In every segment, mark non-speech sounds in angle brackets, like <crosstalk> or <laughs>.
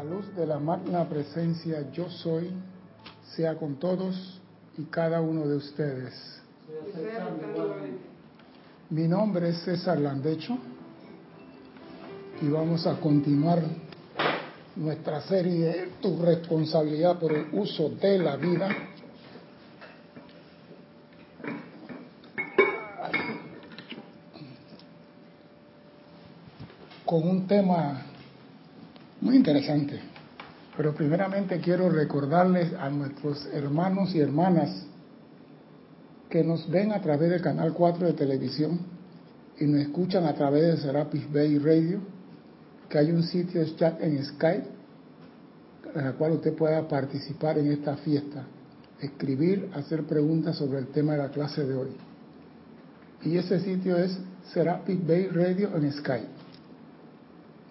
La luz de la magna presencia yo soy sea con todos y cada uno de ustedes. Mi nombre es César Landecho y vamos a continuar nuestra serie Tu responsabilidad por el uso de la vida. Con un tema muy interesante. Pero primeramente quiero recordarles a nuestros hermanos y hermanas que nos ven a través del canal 4 de televisión y nos escuchan a través de Serapis Bay Radio, que hay un sitio de chat en Skype en el cual usted pueda participar en esta fiesta, escribir, hacer preguntas sobre el tema de la clase de hoy. Y ese sitio es Serapis Bay Radio en Skype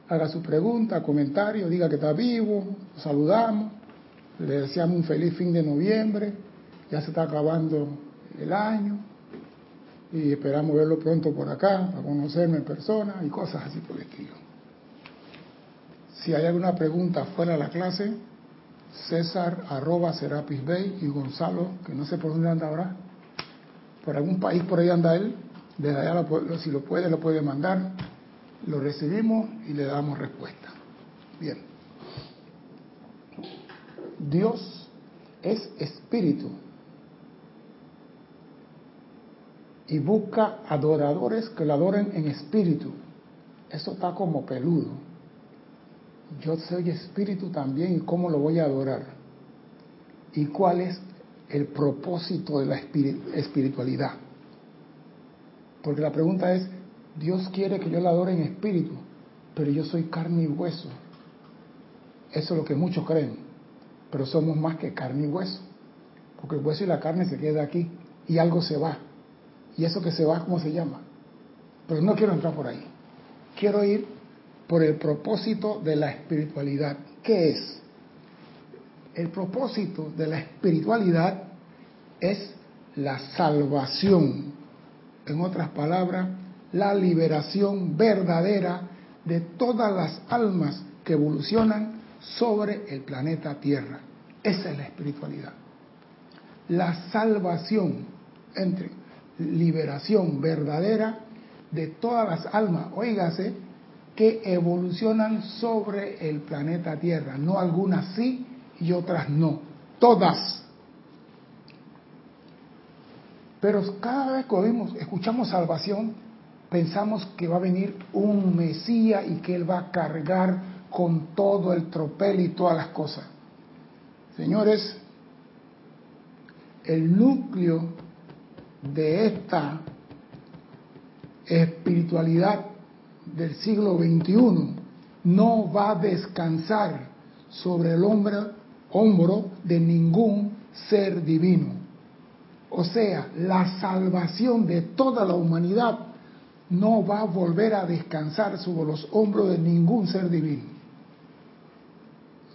haga su pregunta, comentario, diga que está vivo, saludamos, le deseamos un feliz fin de noviembre, ya se está acabando el año y esperamos verlo pronto por acá para conocerme en persona y cosas así por el estilo. Si hay alguna pregunta fuera de la clase, César arroba Serapis Bay y Gonzalo, que no sé por dónde anda ahora, por algún país por ahí anda él, desde allá si lo puede, lo puede mandar lo recibimos y le damos respuesta. Bien. Dios es espíritu y busca adoradores que lo adoren en espíritu. Eso está como peludo. Yo soy espíritu también y cómo lo voy a adorar. ¿Y cuál es el propósito de la espiritualidad? Porque la pregunta es, Dios quiere que yo la adore en espíritu, pero yo soy carne y hueso. Eso es lo que muchos creen, pero somos más que carne y hueso, porque el hueso y la carne se queda aquí y algo se va. Y eso que se va, ¿cómo se llama? Pero no quiero entrar por ahí. Quiero ir por el propósito de la espiritualidad. ¿Qué es? El propósito de la espiritualidad es la salvación. En otras palabras, la liberación verdadera de todas las almas que evolucionan sobre el planeta Tierra. Esa es la espiritualidad. La salvación entre liberación verdadera de todas las almas, oígase, que evolucionan sobre el planeta Tierra. No algunas sí y otras no. Todas. Pero cada vez que oímos, escuchamos salvación, pensamos que va a venir un Mesías y que Él va a cargar con todo el tropel y todas las cosas. Señores, el núcleo de esta espiritualidad del siglo XXI no va a descansar sobre el hombre, hombro de ningún ser divino. O sea, la salvación de toda la humanidad no va a volver a descansar sobre los hombros de ningún ser divino.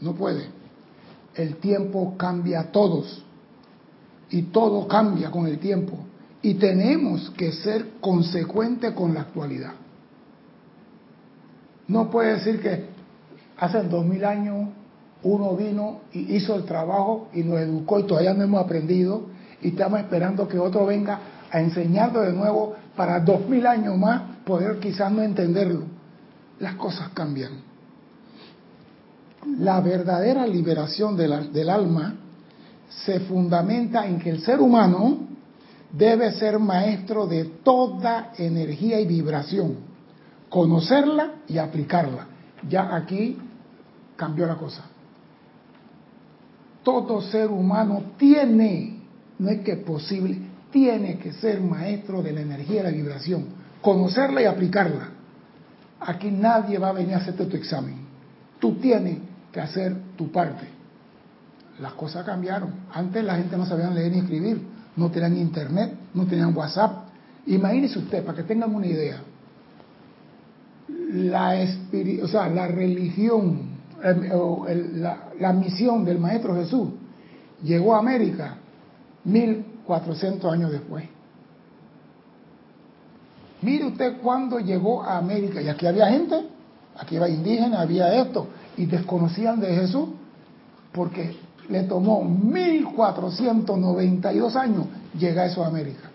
No puede. El tiempo cambia a todos y todo cambia con el tiempo y tenemos que ser consecuentes con la actualidad. No puede decir que hace dos mil años uno vino y hizo el trabajo y nos educó y todavía no hemos aprendido y estamos esperando que otro venga a enseñarlo de nuevo para dos mil años más poder quizás no entenderlo. Las cosas cambian. La verdadera liberación del alma se fundamenta en que el ser humano debe ser maestro de toda energía y vibración, conocerla y aplicarla. Ya aquí cambió la cosa. Todo ser humano tiene, no es que posible, tiene que ser maestro de la energía y la vibración, conocerla y aplicarla. Aquí nadie va a venir a hacerte tu examen. Tú tienes que hacer tu parte. Las cosas cambiaron. Antes la gente no sabía leer ni escribir, no tenían internet, no tenían WhatsApp. Imagínese usted, para que tengan una idea, la, o sea, la religión, la, la misión del Maestro Jesús llegó a América mil 400 años después. Mire usted cuando llegó a América, y aquí había gente, aquí había indígenas, había esto, y desconocían de Jesús porque le tomó 1492 años llegar a eso a América.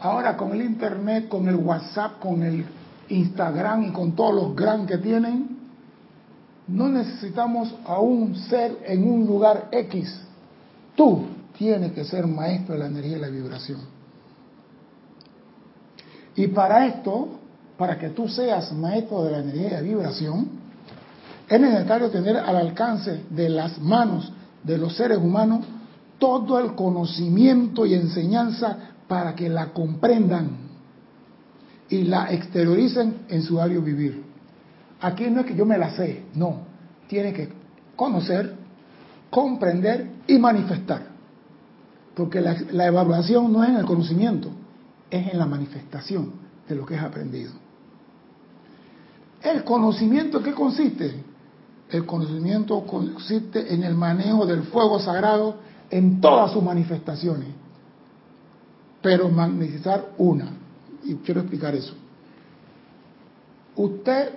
Ahora con el internet, con el WhatsApp, con el Instagram y con todos los gran que tienen, no necesitamos a un ser en un lugar X. Tú tienes que ser maestro de la energía y la vibración. Y para esto, para que tú seas maestro de la energía y la vibración, es necesario tener al alcance de las manos de los seres humanos todo el conocimiento y enseñanza para que la comprendan y la exterioricen en su diario vivir. Aquí no es que yo me la sé, no, tiene que conocer, comprender y manifestar. Porque la, evaluación no es en el conocimiento, es en la manifestación de lo que es aprendido. ¿El conocimiento en qué consiste? El conocimiento consiste en el manejo del fuego sagrado en todas sus manifestaciones, pero magnetizar una. Y quiero explicar eso. Usted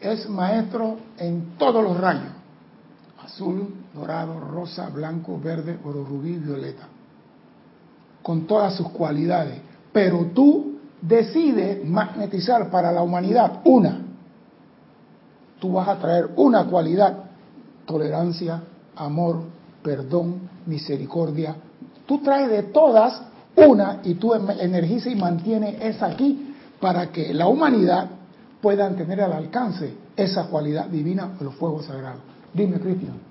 es maestro en todos los rayos, azul, dorado, rosa, blanco, verde, oro, rubí, violeta, con todas sus cualidades, pero tú decides magnetizar para la humanidad una. Tú vas a traer una cualidad, tolerancia, amor, perdón, misericordia. Tú traes de todas una y tú energizas y mantienes esa aquí para que la humanidad puedan tener al alcance esa cualidad divina de los fuegos sagrados. Dime, Cristian.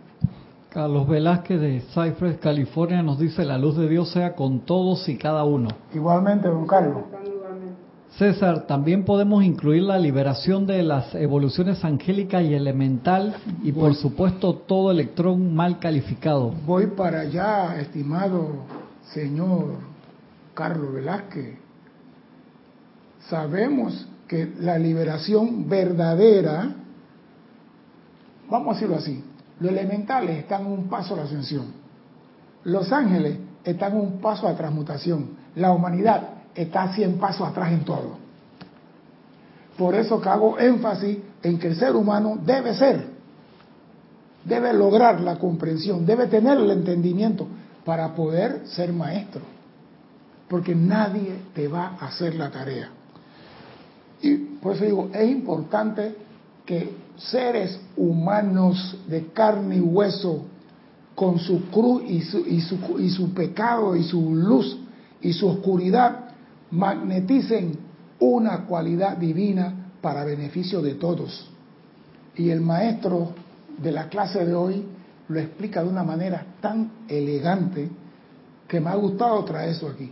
Carlos Velázquez de Cypress, California, nos dice la luz de Dios sea con todos y cada uno. Igualmente, don Carlos. César, también podemos incluir la liberación de las evoluciones angélica y elemental y por supuesto todo electrón mal calificado. Voy para allá, estimado señor Carlos Velázquez. Sabemos que la liberación verdadera, vamos a decirlo así, los elementales están un paso a la ascensión, los ángeles están un paso a transmutación, la humanidad está 100 pasos atrás en todo. Por eso que hago énfasis en que el ser humano debe ser, debe lograr la comprensión, debe tener el entendimiento para poder ser maestro. Porque nadie te va a hacer la tarea. Y por eso digo, es importante que seres humanos de carne y hueso, con su cruz y su, y su, y su pecado y su luz y su oscuridad, magneticen una cualidad divina para beneficio de todos. Y el maestro de la clase de hoy lo explica de una manera tan elegante que me ha gustado traer eso aquí.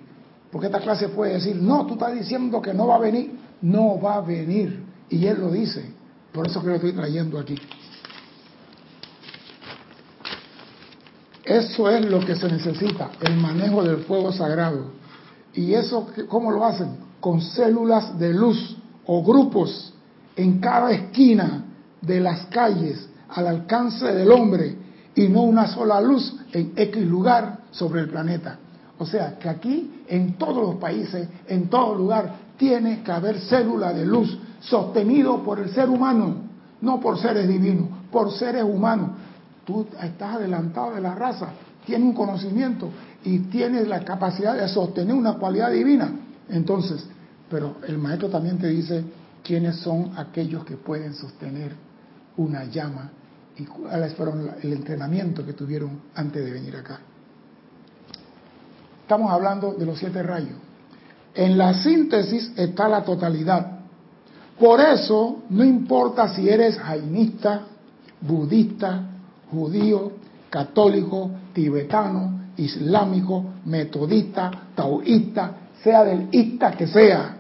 Porque esta clase puede decir, no, tú estás diciendo que no va a venir no va a venir. Y él lo dice. Por eso que lo estoy trayendo aquí. Eso es lo que se necesita, el manejo del fuego sagrado. ¿Y eso cómo lo hacen? Con células de luz o grupos en cada esquina de las calles al alcance del hombre y no una sola luz en X lugar sobre el planeta. O sea que aquí, en todos los países, en todo lugar, tiene que haber célula de luz sostenido por el ser humano, no por seres divinos, por seres humanos. Tú estás adelantado de la raza, tienes un conocimiento y tienes la capacidad de sostener una cualidad divina. Entonces, pero el maestro también te dice quiénes son aquellos que pueden sostener una llama y cuáles fueron el entrenamiento que tuvieron antes de venir acá. Estamos hablando de los siete rayos. En la síntesis está la totalidad. Por eso no importa si eres jainista, budista, judío, católico, tibetano, islámico, metodista, taoísta, sea del ista que sea,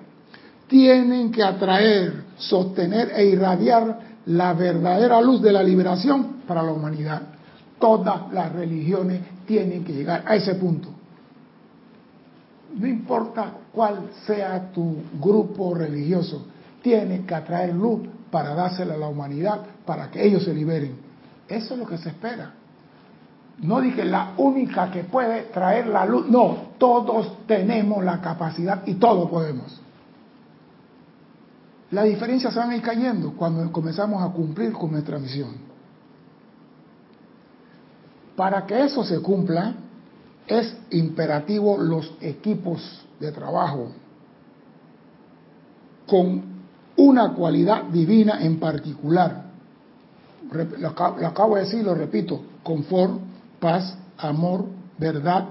tienen que atraer, sostener e irradiar la verdadera luz de la liberación para la humanidad. Todas las religiones tienen que llegar a ese punto no importa cuál sea tu grupo religioso, tiene que atraer luz para dársela a la humanidad, para que ellos se liberen. Eso es lo que se espera. No dije la única que puede traer la luz, no, todos tenemos la capacidad y todos podemos. las diferencias se van a ir cayendo cuando comenzamos a cumplir con nuestra misión. Para que eso se cumpla, es imperativo los equipos de trabajo con una cualidad divina en particular. Lo acabo de decir, lo repito, confort, paz, amor, verdad,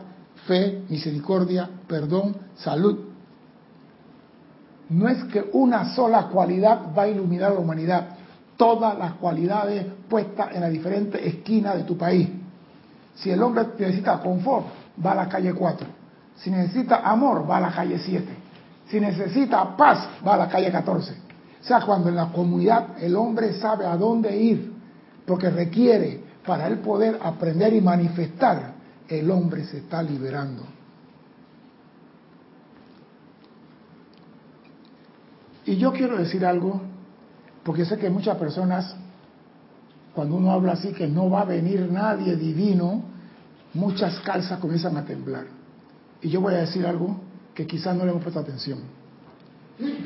fe, misericordia, perdón, salud. No es que una sola cualidad va a iluminar a la humanidad, todas las cualidades puestas en las diferentes esquinas de tu país. Si el hombre necesita confort, va a la calle 4. Si necesita amor, va a la calle 7. Si necesita paz, va a la calle 14. O sea, cuando en la comunidad el hombre sabe a dónde ir, porque requiere para él poder aprender y manifestar, el hombre se está liberando. Y yo quiero decir algo, porque sé que muchas personas, cuando uno habla así, que no va a venir nadie divino, muchas calzas comienzan a temblar. Y yo voy a decir algo que quizás no le hemos puesto atención.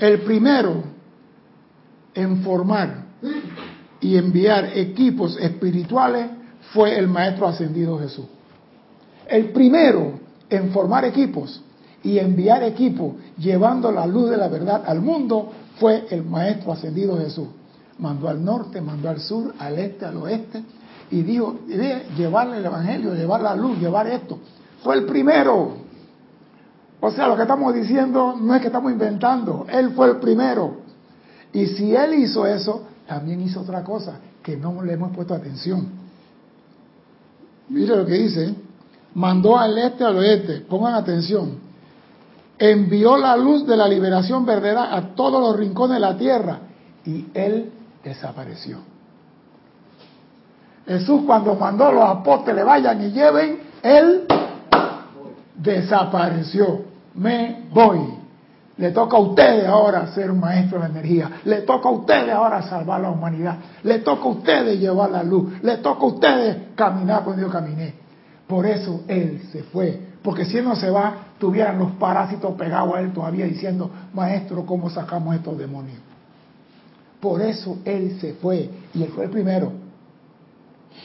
El primero en formar y enviar equipos espirituales fue el Maestro Ascendido Jesús. El primero en formar equipos y enviar equipos llevando la luz de la verdad al mundo fue el Maestro Ascendido Jesús. Mandó al norte, mandó al sur, al este, al oeste y dijo, llevarle el Evangelio, llevar la luz, llevar esto. Fue el primero. O sea, lo que estamos diciendo no es que estamos inventando, Él fue el primero. Y si Él hizo eso, también hizo otra cosa que no le hemos puesto atención. Mire lo que dice, mandó al este al oeste, pongan atención, envió la luz de la liberación verdadera a todos los rincones de la tierra y Él desapareció. Jesús cuando mandó a los apóstoles vayan y lleven, Él desapareció. Me voy. Le toca a ustedes ahora ser maestro de energía. Le toca a ustedes ahora salvar la humanidad. Le toca a ustedes llevar la luz. Le toca a ustedes caminar como yo caminé. Por eso Él se fue. Porque si Él no se va, tuvieran los parásitos pegados a Él todavía diciendo, maestro, ¿cómo sacamos estos demonios? Por eso Él se fue. Y Él fue el primero.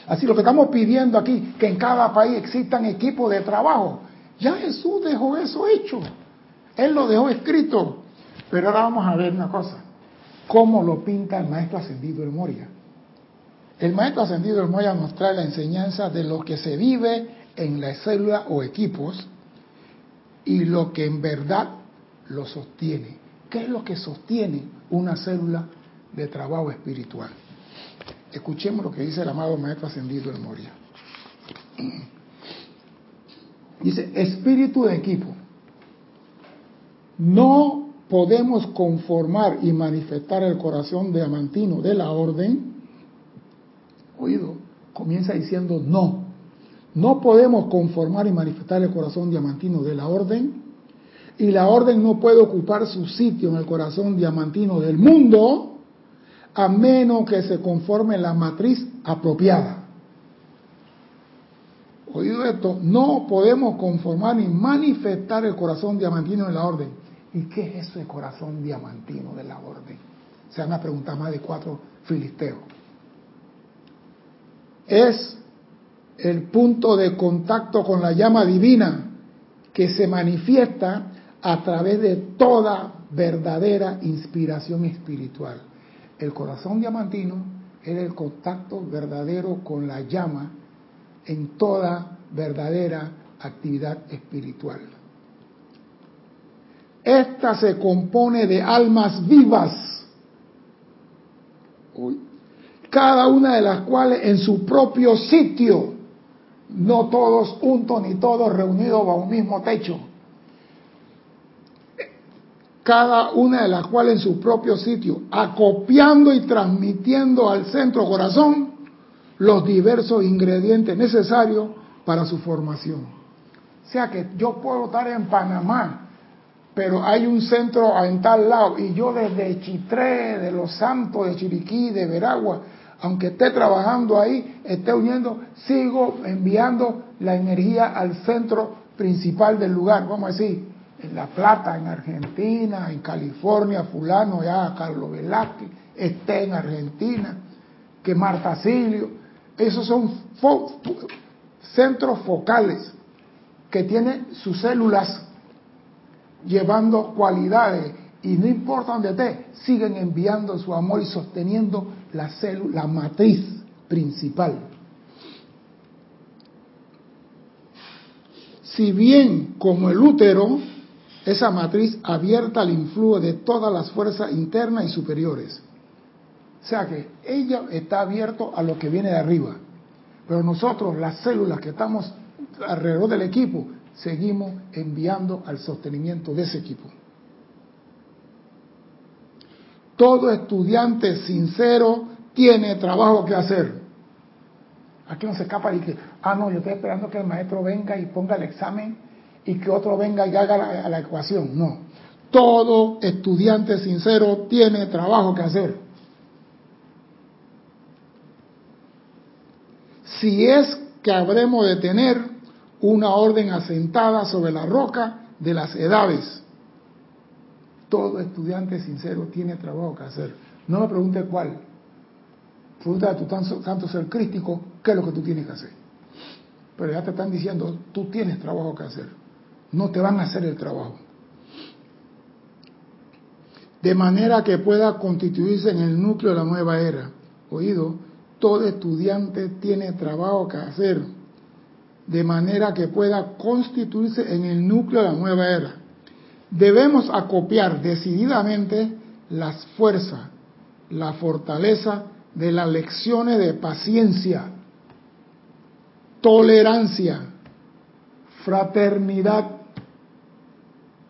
Así lo que estamos pidiendo aquí, que en cada país existan equipos de trabajo. Ya Jesús dejó eso hecho. Él lo dejó escrito. Pero ahora vamos a ver una cosa. ¿Cómo lo pinta el maestro ascendido del Moria? El maestro ascendido del Moria nos trae la enseñanza de lo que se vive en la célula o equipos y lo que en verdad lo sostiene. ¿Qué es lo que sostiene una célula de trabajo espiritual? Escuchemos lo que dice el amado maestro ascendido del Moria. Dice, espíritu de equipo. No podemos conformar y manifestar el corazón diamantino de la orden. Oído, comienza diciendo no. No podemos conformar y manifestar el corazón diamantino de la orden. Y la orden no puede ocupar su sitio en el corazón diamantino del mundo a menos que se conforme la matriz apropiada. Oído esto, no podemos conformar ni manifestar el corazón diamantino de la orden ¿Y qué es eso de corazón diamantino de la orden? Se van a preguntar más de cuatro filisteos. Es el punto de contacto con la llama divina que se manifiesta a través de toda verdadera inspiración espiritual. El corazón diamantino es el contacto verdadero con la llama en toda verdadera actividad espiritual. Esta se compone de almas vivas, cada una de las cuales en su propio sitio, no todos juntos ni todos reunidos bajo un mismo techo, cada una de las cuales en su propio sitio, acopiando y transmitiendo al centro corazón los diversos ingredientes necesarios para su formación. O sea que yo puedo estar en Panamá pero hay un centro en tal lado. Y yo desde Chitré, de Los Santos, de Chiriquí, de Veragua, aunque esté trabajando ahí, esté uniendo, sigo enviando la energía al centro principal del lugar, vamos a decir, en La Plata, en Argentina, en California, fulano ya, Carlos Velázquez, esté en Argentina, que Marta Silio, esos son centros focales que tienen sus células llevando cualidades y no importa dónde esté, siguen enviando su amor y sosteniendo la célula, la matriz principal. Si bien como el útero, esa matriz abierta al influjo de todas las fuerzas internas y superiores. O sea que ella está abierto a lo que viene de arriba. Pero nosotros, las células que estamos alrededor del equipo, seguimos enviando al sostenimiento de ese equipo. Todo estudiante sincero tiene trabajo que hacer. Aquí no se escapa y que, ah, no, yo estoy esperando que el maestro venga y ponga el examen y que otro venga y haga la, la ecuación. No. Todo estudiante sincero tiene trabajo que hacer. Si es que habremos de tener una orden asentada sobre la roca de las edades todo estudiante sincero tiene trabajo que hacer. No me pregunte cuál. Pregunta a tu tanto, ser crítico, ¿qué es lo que tú tienes que hacer? Pero ya te están diciendo, tú tienes trabajo que hacer. No te van a hacer el trabajo. De manera que pueda constituirse en el núcleo de la nueva era. Oído, todo estudiante tiene trabajo que hacer. De manera que pueda constituirse en el núcleo de la nueva era debemos acopiar decididamente las fuerzas, la fortaleza de las lecciones de paciencia, tolerancia, fraternidad,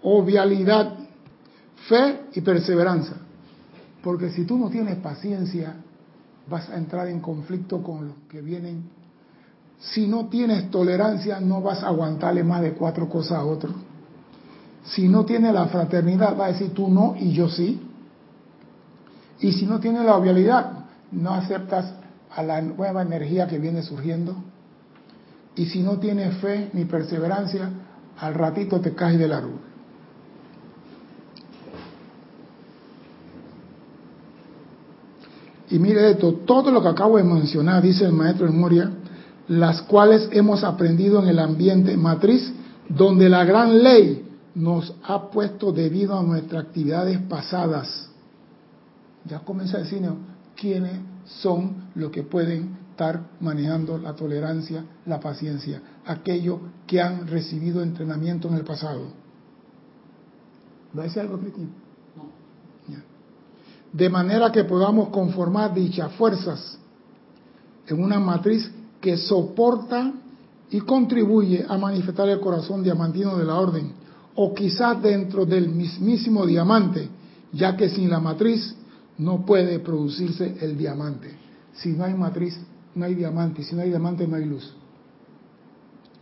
obvialidad, fe y perseverancia. Porque si tú no tienes paciencia, vas a entrar en conflicto con los que vienen. Si no tienes tolerancia, no vas a aguantarle más de cuatro cosas a otro. Si no tiene la fraternidad, va a decir tú no y yo sí. Y si no tiene la obvialidad, no aceptas a la nueva energía que viene surgiendo. Y si no tiene fe ni perseverancia, al ratito te caes del árbol. Y mire esto, todo lo que acabo de mencionar, dice el maestro de Moria, las cuales hemos aprendido en el ambiente matriz, donde la gran ley nos ha puesto debido a nuestras actividades pasadas. Ya comienza a decirnos quiénes son los que pueden estar manejando la tolerancia, la paciencia, aquellos que han recibido entrenamiento en el pasado. ¿Va a decir algo, Cristian? No. De manera que podamos conformar dichas fuerzas en una matriz que soporta y contribuye a manifestar el corazón diamantino de la orden o quizás dentro del mismísimo diamante, ya que sin la matriz no puede producirse el diamante. Si no hay matriz, no hay diamante, si no hay diamante, no hay luz.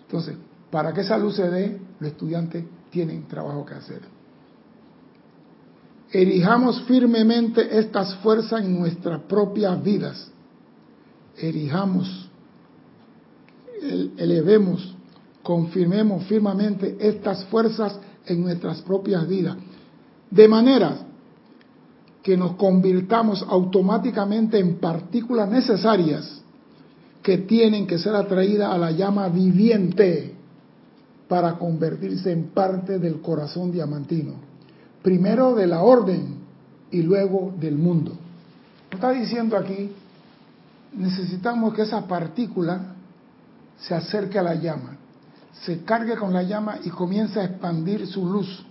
Entonces, para que esa luz se dé, los estudiantes tienen trabajo que hacer. Erijamos firmemente estas fuerzas en nuestras propias vidas. Erijamos, elevemos confirmemos firmemente estas fuerzas en nuestras propias vidas, de manera que nos convirtamos automáticamente en partículas necesarias que tienen que ser atraídas a la llama viviente para convertirse en parte del corazón diamantino, primero de la orden y luego del mundo. Está diciendo aquí, necesitamos que esa partícula se acerque a la llama se cargue con la llama y comienza a expandir su luz,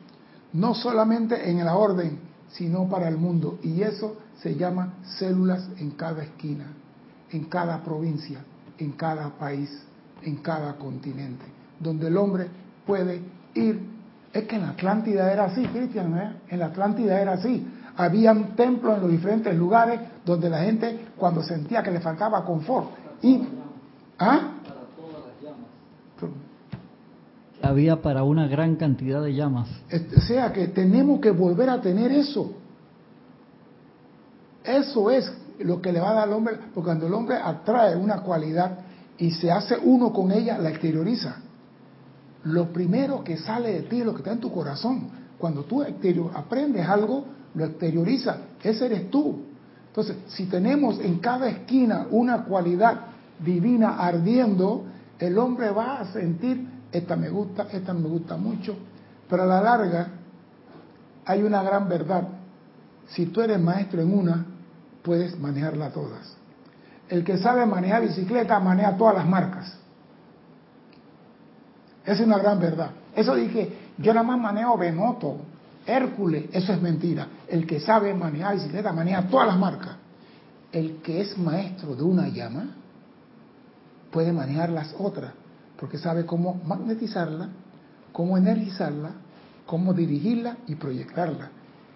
no solamente en la orden, sino para el mundo. Y eso se llama células en cada esquina, en cada provincia, en cada país, en cada continente, donde el hombre puede ir. Es que en la Atlántida era así, Cristian, ¿eh? en la Atlántida era así. Habían templos en los diferentes lugares donde la gente, cuando sentía que le faltaba confort, y, ¿ah? Había para una gran cantidad de llamas. O sea que tenemos que volver a tener eso. Eso es lo que le va a dar al hombre, porque cuando el hombre atrae una cualidad y se hace uno con ella, la exterioriza. lo primero que sale de ti es lo que está en tu corazón. Cuando tú aprendes algo, lo exteriorizas. Ese eres tú. Entonces, si tenemos en cada esquina una cualidad divina ardiendo, el hombre va a sentir, esta me gusta, esta me gusta mucho, pero a la larga hay una gran verdad. Si tú eres maestro en una, puedes manejarla todas. El que sabe manejar bicicleta maneja todas las marcas. Es una gran verdad. Eso dije, yo nada más manejo Benoto, Hércules, eso es mentira. El que sabe manejar bicicleta maneja todas las marcas. El que es maestro de una llama puede manejar las otras, porque sabe cómo magnetizarla, cómo energizarla, cómo dirigirla y proyectarla.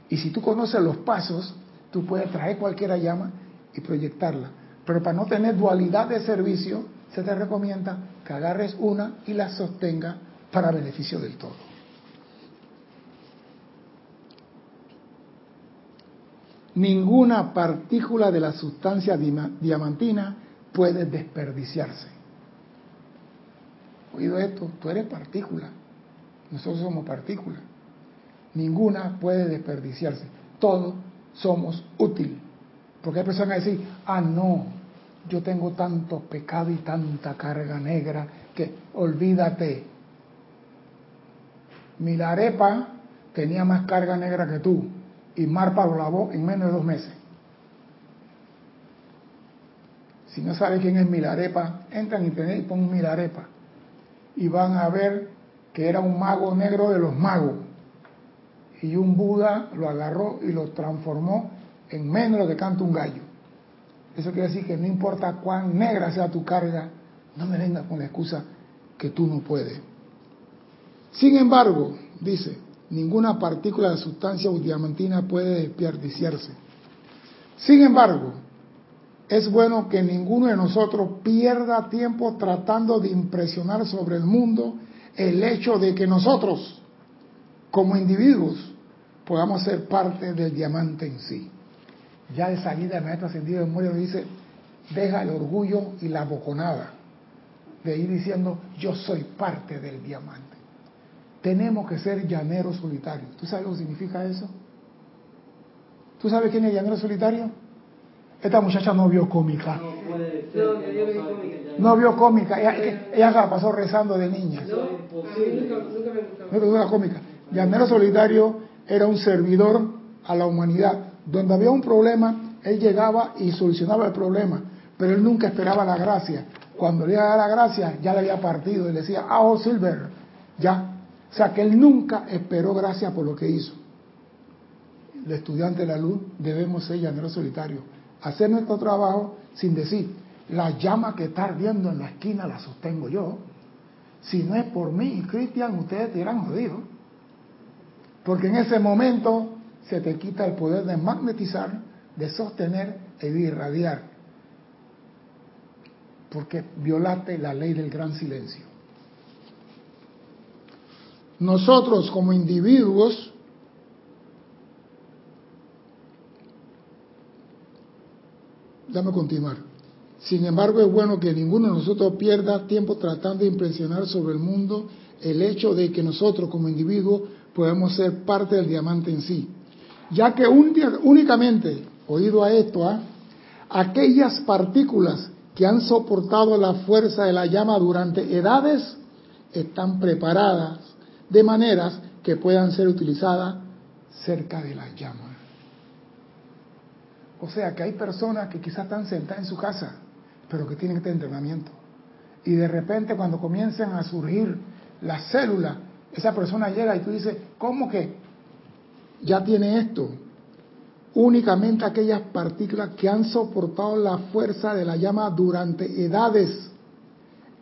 Y si tú conoces los pasos, tú puedes traer cualquier llama y proyectarla. Pero para no tener dualidad de servicio, se te recomienda que agarres una y la sostenga para beneficio del todo. Ninguna partícula de la sustancia diamantina puede desperdiciarse. Oído esto, tú eres partícula, nosotros somos partícula. Ninguna puede desperdiciarse. Todos somos útiles. Porque hay personas que dicen, ah, no, yo tengo tanto pecado y tanta carga negra que olvídate. Milarepa tenía más carga negra que tú y Marpa lo lavó en menos de dos meses. Si no sabes quién es Milarepa, entra en internet y pon Milarepa y van a ver que era un mago negro de los magos y un Buda lo agarró y lo transformó en menos de lo que canta un gallo. Eso quiere decir que no importa cuán negra sea tu carga, no me vengas con la excusa que tú no puedes. Sin embargo, dice, ninguna partícula de sustancia diamantina puede desperdiciarse. Sin embargo, es bueno que ninguno de nosotros pierda tiempo tratando de impresionar sobre el mundo el hecho de que nosotros, como individuos, podamos ser parte del diamante en sí ya de salida el maestro ascendido de Moria dice, deja el orgullo y la boconada de ir diciendo, yo soy parte del diamante. Tenemos que ser llaneros solitarios. ¿Tú sabes lo que significa eso? ¿Tú sabes quién es llanero solitario? Esta muchacha no vio cómica. No, vio cómica. Ella, la pasó rezando de niña. No, no, no, cómica. Llanero solitario era un servidor a la humanidad donde había un problema, él llegaba y solucionaba el problema, pero él nunca esperaba la gracia. Cuando le llegaba la gracia, ya le había partido y le decía, ah, oh, Silver, ya. O sea, que él nunca esperó gracia por lo que hizo. El estudiante de la luz debemos ser llaneros solitario, hacer nuestro trabajo sin decir, la llama que está ardiendo en la esquina la sostengo yo. Si no es por mí, Cristian, ustedes te irán jodido. Porque en ese momento se te quita el poder de magnetizar, de sostener e irradiar, porque violaste la ley del gran silencio. Nosotros como individuos Dame continuar. Sin embargo, es bueno que ninguno de nosotros pierda tiempo tratando de impresionar sobre el mundo el hecho de que nosotros como individuos podemos ser parte del diamante en sí ya que únicamente, oído a esto, ¿ah? aquellas partículas que han soportado la fuerza de la llama durante edades están preparadas de maneras que puedan ser utilizadas cerca de la llama. O sea que hay personas que quizás están sentadas en su casa, pero que tienen este entrenamiento. Y de repente cuando comienzan a surgir las células, esa persona llega y tú dices, ¿cómo que ya tiene esto. Únicamente aquellas partículas que han soportado la fuerza de la llama durante edades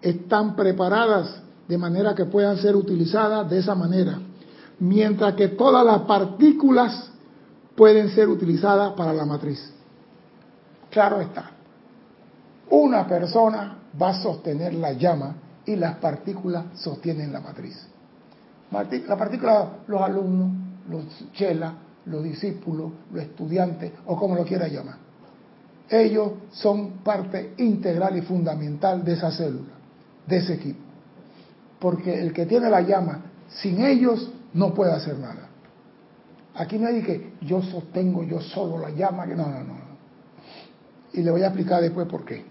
están preparadas de manera que puedan ser utilizadas de esa manera. Mientras que todas las partículas pueden ser utilizadas para la matriz. Claro está. Una persona va a sostener la llama y las partículas sostienen la matriz. La partícula, los alumnos, los chelas, los discípulos, los estudiantes o como lo quiera llamar. Ellos son parte integral y fundamental de esa célula, de ese equipo. porque el que tiene la llama, sin ellos no puede hacer nada. Aquí no hay que yo sostengo yo solo la llama, que no, no, no. Y le voy a explicar después por qué.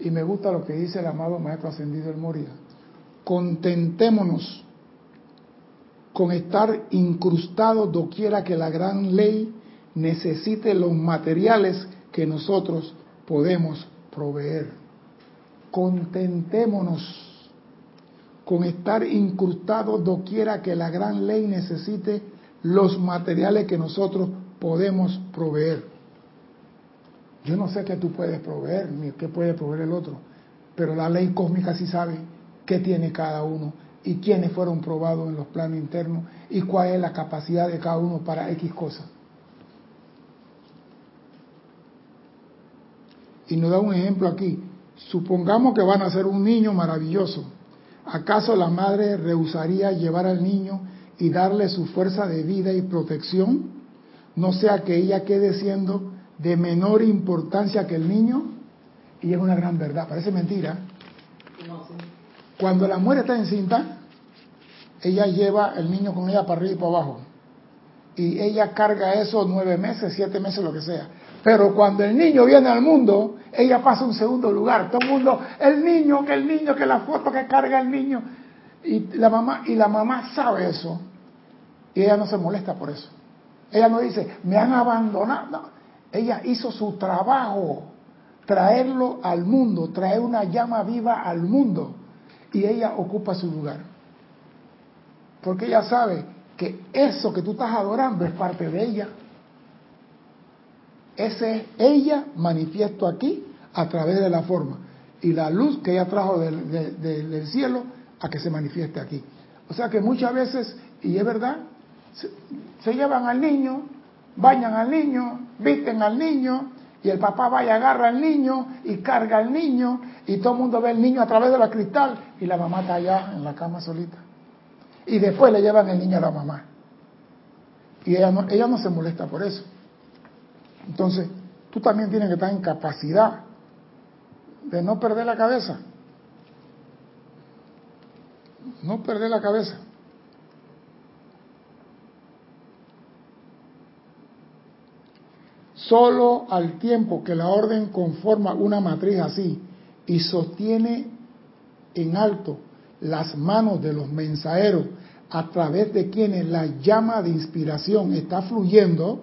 Y me gusta lo que dice el amado Maestro Ascendido del Moria. Contentémonos con estar incrustados doquiera que la gran ley necesite los materiales que nosotros podemos proveer. Contentémonos con estar incrustados doquiera que la gran ley necesite los materiales que nosotros podemos proveer. Yo no sé qué tú puedes proveer, ni qué puede proveer el otro, pero la ley cósmica sí sabe qué tiene cada uno y quiénes fueron probados en los planos internos y cuál es la capacidad de cada uno para X cosas. Y nos da un ejemplo aquí. Supongamos que van a ser un niño maravilloso. ¿Acaso la madre rehusaría llevar al niño y darle su fuerza de vida y protección? No sea que ella quede siendo de menor importancia que el niño. Y es una gran verdad, parece mentira. Cuando la mujer está encinta, ella lleva el niño con ella para arriba y para abajo. Y ella carga eso nueve meses, siete meses, lo que sea. Pero cuando el niño viene al mundo, ella pasa un segundo lugar. Todo el mundo, el niño, que el niño, que la foto que carga el niño. Y la mamá, y la mamá sabe eso. Y ella no se molesta por eso. Ella no dice, me han abandonado. Ella hizo su trabajo, traerlo al mundo, traer una llama viva al mundo. Y ella ocupa su lugar. Porque ella sabe que eso que tú estás adorando es parte de ella. Ese es ella manifiesto aquí a través de la forma. Y la luz que ella trajo del, cielo a que se manifieste aquí. O sea que muchas veces, y es verdad, se, llevan al niño, bañan al niño, visten al niño, y el papá va y agarra al niño y carga al niño, y todo el mundo ve al niño a través de la cristal, y la mamá está allá en la cama solita. Y después le llevan el niño a la mamá. Y ella no, ella no se molesta por eso. Entonces, tú también tienes que estar en capacidad de no perder la cabeza. No perder la cabeza. Solo al tiempo que la orden conforma una matriz así y sostiene en alto las manos de los mensajeros a través de quienes la llama de inspiración está fluyendo,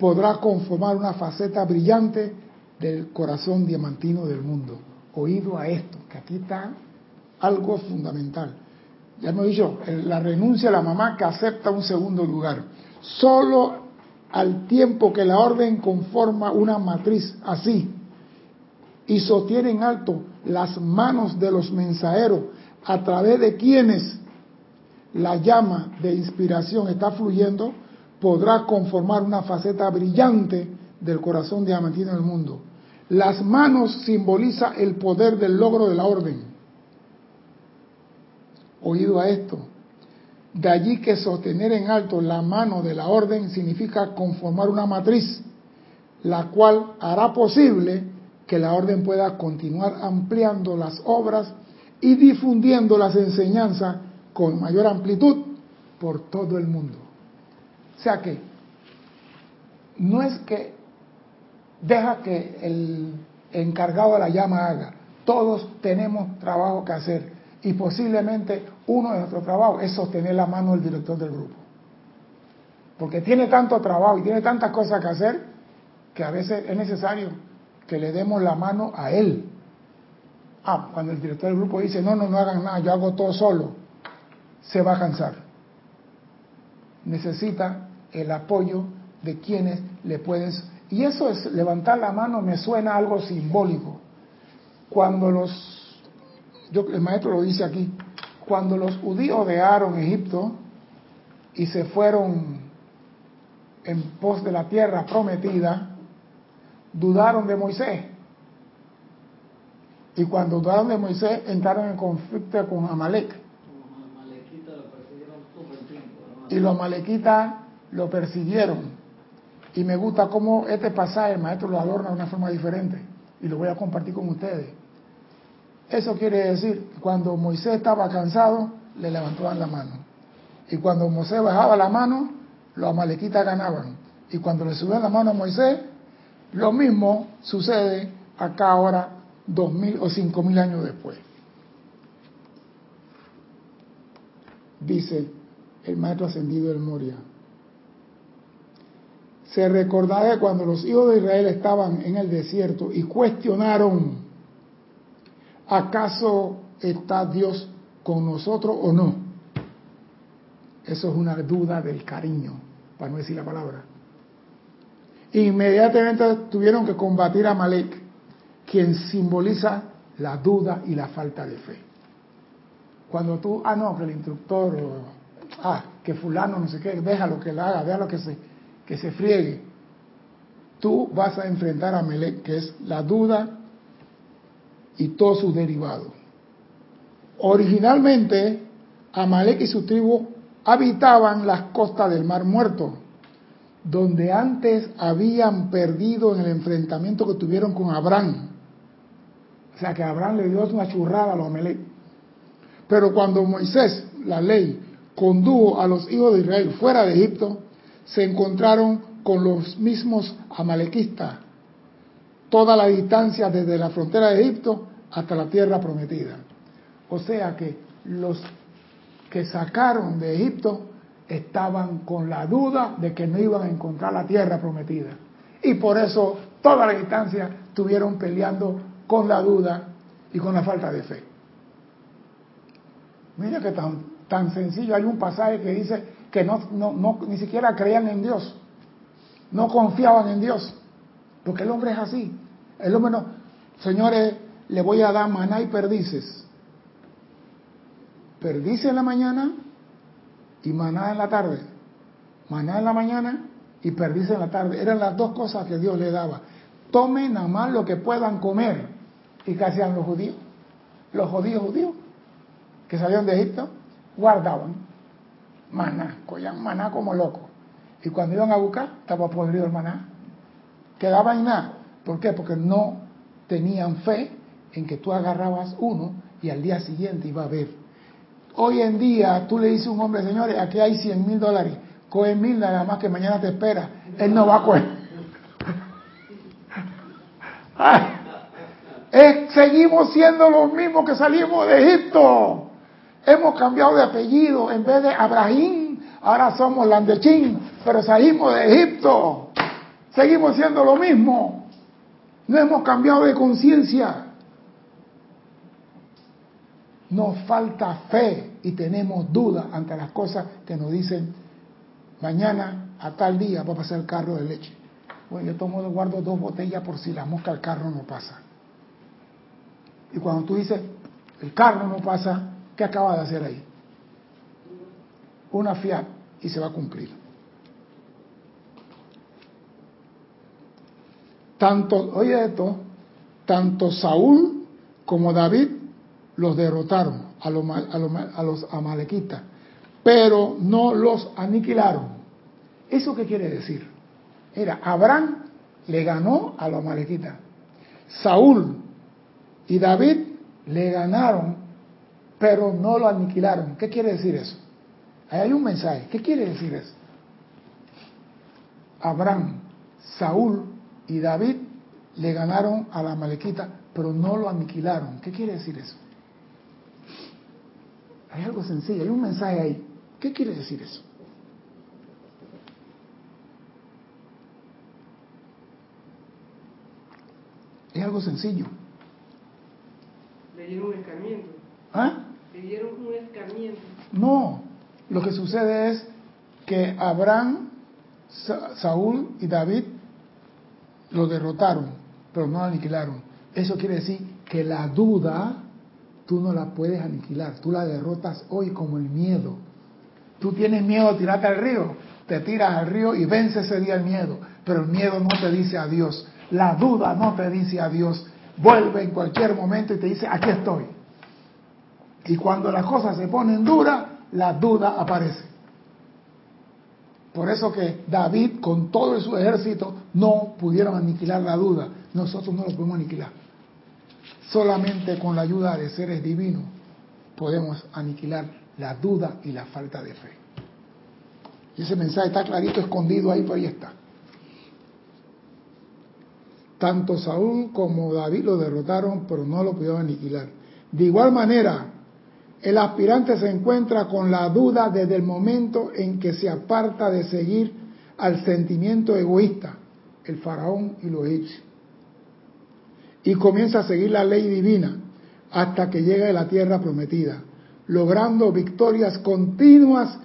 podrá conformar una faceta brillante del corazón diamantino del mundo. Oído a esto, que aquí está algo fundamental. Ya hemos dicho, la renuncia a la mamá que acepta un segundo lugar. Solo al tiempo que la orden conforma una matriz así y sostiene en alto las manos de los mensajeros a través de quienes la llama de inspiración está fluyendo, podrá conformar una faceta brillante del corazón diamantino del mundo. Las manos simboliza el poder del logro de la orden. Oído a esto. De allí que sostener en alto la mano de la orden significa conformar una matriz, la cual hará posible que la orden pueda continuar ampliando las obras y difundiendo las enseñanzas con mayor amplitud por todo el mundo. O sea que no es que deja que el encargado de la llama haga. Todos tenemos trabajo que hacer y posiblemente uno de nuestros trabajos es sostener la mano del director del grupo. Porque tiene tanto trabajo y tiene tantas cosas que hacer que a veces es necesario que le demos la mano a él. Ah, cuando el director del grupo dice, no, no, no hagan nada, yo hago todo solo, se va a cansar. Necesita el apoyo de quienes le pueden... Y eso es, levantar la mano me suena algo simbólico. Cuando los, yo, el maestro lo dice aquí, cuando los judíos dejaron Egipto y se fueron en pos de la tierra prometida, dudaron de Moisés. Y cuando dudaron de Moisés, entraron en conflicto con Amalek. Y los amalequitas lo persiguieron. Y me gusta cómo este pasaje el maestro lo adorna de una forma diferente. Y lo voy a compartir con ustedes. Eso quiere decir cuando Moisés estaba cansado, le levantaban la mano. Y cuando Moisés bajaba la mano, los amalequitas ganaban. Y cuando le subían la mano a Moisés, lo mismo sucede acá ahora, dos mil o cinco mil años después. Dice el maestro ascendido del Moria. Se recordará cuando los hijos de Israel estaban en el desierto y cuestionaron, ¿acaso está Dios con nosotros o no? Eso es una duda del cariño, para no decir la palabra. Inmediatamente tuvieron que combatir a Malek, quien simboliza la duda y la falta de fe. Cuando tú, ah, no, que el instructor, ah, que fulano, no sé qué, déjalo que lo haga, déjalo que se, que se friegue. Tú vas a enfrentar a Melech, que es la duda y todos sus derivados. Originalmente, Amalek y su tribu habitaban las costas del Mar Muerto, donde antes habían perdido en el enfrentamiento que tuvieron con Abraham. O sea que Abraham le dio una churrada a los Amalek. Pero cuando Moisés, la ley, condujo a los hijos de Israel fuera de Egipto, se encontraron con los mismos amalequistas, toda la distancia desde la frontera de Egipto hasta la tierra prometida. O sea que los que sacaron de Egipto estaban con la duda de que no iban a encontrar la tierra prometida. Y por eso toda la distancia estuvieron peleando con la duda y con la falta de fe. Mira que tan, tan sencillo, hay un pasaje que dice que no, no, ni siquiera creían en Dios, no confiaban en Dios, porque el hombre es así. El hombre no, señores, le voy a dar maná y perdices. Perdices en la mañana y maná en la tarde. Maná en la mañana y perdices en la tarde. Eran las dos cosas que Dios le daba. Tomen nada más lo que puedan comer. ¿Y qué hacían los judíos? Los judíos judíos que salieron de Egipto guardaban maná, cogían maná como locos. Y cuando iban a buscar, estaba podrido el maná. Quedaba en nada. ¿Por qué? Porque no tenían fe en que tú agarrabas uno y al día siguiente iba a ver. Hoy en día tú le dices a un hombre, señores, aquí hay 100 mil dólares, coge mil nada más que mañana te espera. Él no va a coger. <laughs> seguimos siendo los mismos que salimos de Egipto. Hemos cambiado de apellido. En vez de Abraham, ahora somos Landechín, pero salimos de Egipto. Seguimos siendo lo mismo. No hemos cambiado de conciencia. Nos falta fe y tenemos duda ante las cosas que nos dicen mañana a tal día va a pasar el carro de leche. Bueno, yo tomo guardo dos botellas por si la mosca el carro no pasa. Y cuando tú dices el carro no pasa, ¿Qué acaba de hacer ahí? Una fiat y se va a cumplir. Tanto, oye esto, tanto Saúl como David los derrotaron a los, a los amalequitas, pero no los aniquilaron. ¿Eso qué quiere decir? Era, Abraham le ganó a los amalequitas. Saúl y David le ganaron pero no lo aniquilaron. ¿Qué quiere decir eso? Ahí hay un mensaje. ¿Qué quiere decir eso? Abraham, Saúl y David le ganaron a la malequita, pero no lo aniquilaron. ¿Qué quiere decir eso? Hay algo sencillo, hay un mensaje ahí. ¿Qué quiere decir eso? Es algo sencillo. Le dieron un escarmiento. ¿Ah? No, lo que sucede es que Abraham, Saúl y David lo derrotaron, pero no lo aniquilaron. Eso quiere decir que la duda tú no la puedes aniquilar, tú la derrotas hoy como el miedo. Tú tienes miedo a tirarte al río, te tiras al río y vence ese día el miedo, pero el miedo no te dice adiós, la duda no te dice adiós, vuelve en cualquier momento y te dice, aquí estoy. Y cuando las cosas se ponen duras, la duda aparece. Por eso que David con todo su ejército no pudieron aniquilar la duda. Nosotros no lo podemos aniquilar. Solamente con la ayuda de seres divinos podemos aniquilar la duda y la falta de fe. Y ese mensaje está clarito, escondido ahí, pero ahí está. Tanto Saúl como David lo derrotaron, pero no lo pudieron aniquilar. De igual manera, el aspirante se encuentra con la duda desde el momento en que se aparta de seguir al sentimiento egoísta, el faraón y los egipcios, y comienza a seguir la ley divina hasta que llega a la tierra prometida, logrando victorias continuas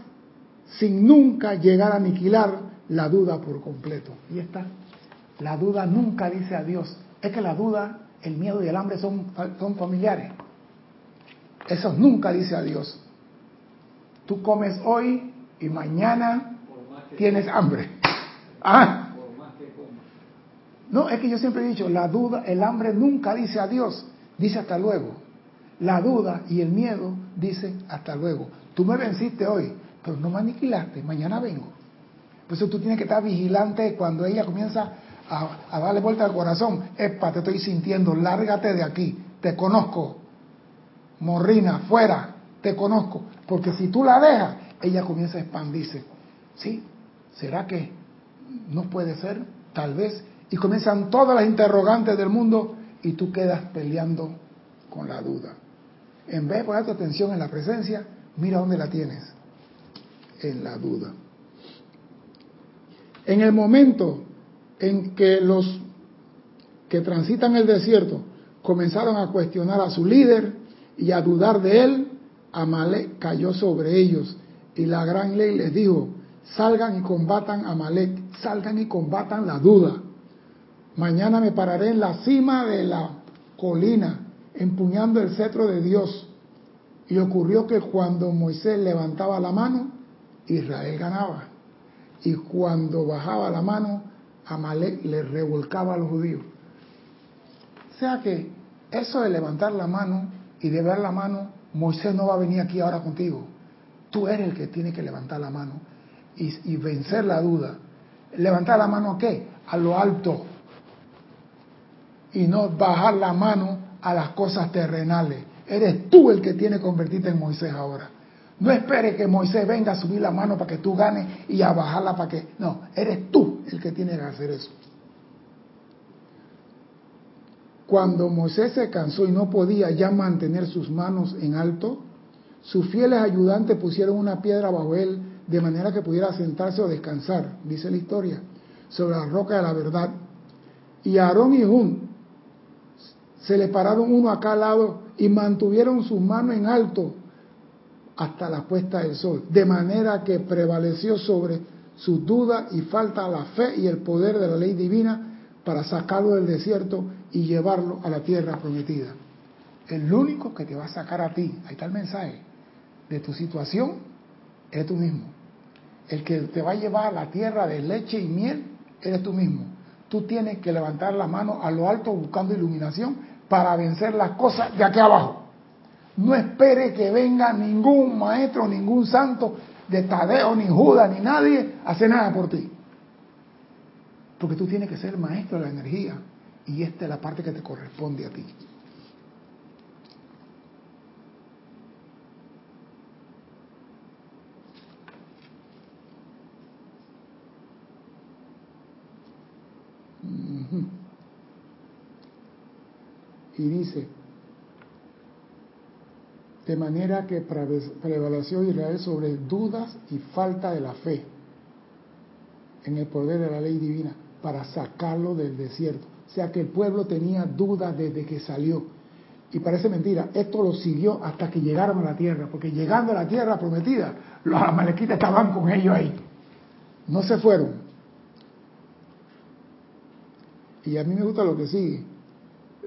sin nunca llegar a aniquilar la duda por completo. Y está. La duda nunca dice a Dios. Es que la duda, el miedo y el hambre son, son familiares. Eso nunca dice a Dios. Tú comes hoy y mañana tienes hambre. Ah. No, es que yo siempre he dicho, la duda, el hambre nunca dice adiós, dice hasta luego. La duda y el miedo dice hasta luego. Tú me venciste hoy, pero no me aniquilaste, mañana vengo. Por eso tú tienes que estar vigilante cuando ella comienza a, darle vuelta al corazón. Epa, te estoy sintiendo, lárgate de aquí, te conozco. Morrina, fuera, te conozco. Porque si tú la dejas, ella comienza a expandirse. ¿Sí? ¿Será que no puede ser? Tal vez. Y comienzan todas las interrogantes del mundo y tú quedas peleando con la duda. En vez de poner tu atención en la presencia, mira dónde la tienes. En la duda. En el momento en que los que transitan el desierto comenzaron a cuestionar a su líder y a dudar de él, Amalek cayó sobre ellos y la gran ley les dijo, salgan y combatan a Amalek, salgan y combatan la duda. Mañana me pararé en la cima de la colina, empuñando el cetro de Dios. Y ocurrió que cuando Moisés levantaba la mano, Israel ganaba. Y cuando bajaba la mano, Amalek le revolcaba a los judíos. O sea que eso de levantar la mano y de ver la mano, Moisés no va a venir aquí ahora contigo. Tú eres el que tiene que levantar la mano y, vencer la duda. ¿Levantar la mano a qué? A lo alto. Y no bajar la mano a las cosas terrenales. Eres tú el que tiene que convertirte en Moisés ahora. No espere que Moisés venga a subir la mano para que tú ganes y a bajarla para que... No, eres tú el que tiene que hacer eso. Cuando Moisés se cansó y no podía ya mantener sus manos en alto, sus fieles ayudantes pusieron una piedra bajo él de manera que pudiera sentarse o descansar, dice la historia, sobre la roca de la verdad. Y Aarón y Jun se le pararon uno a cada lado y mantuvieron sus manos en alto hasta la puesta del sol, de manera que prevaleció sobre su duda y falta la fe y el poder de la ley divina para sacarlo del desierto y llevarlo a la tierra prometida. El único que te va a sacar a ti, ahí está el mensaje, de tu situación, es tú mismo. El que te va a llevar a la tierra de leche y miel, eres tú mismo. Tú tienes que levantar la mano a lo alto buscando iluminación para vencer las cosas de aquí abajo. No espere que venga ningún maestro, ningún santo de Tadeo, ni Judas, ni nadie a hacer nada por ti. Porque tú tienes que ser maestro de la energía. Y esta es la parte que te corresponde a ti. Y dice, de manera que prevaleció Israel sobre dudas y falta de la fe en el poder de la ley divina para sacarlo del desierto. O sea que el pueblo tenía dudas desde que salió. Y parece mentira, esto lo siguió hasta que llegaron a la tierra, porque llegando a la tierra prometida, los amalequitas estaban con ellos ahí. No se fueron. Y a mí me gusta lo que sigue.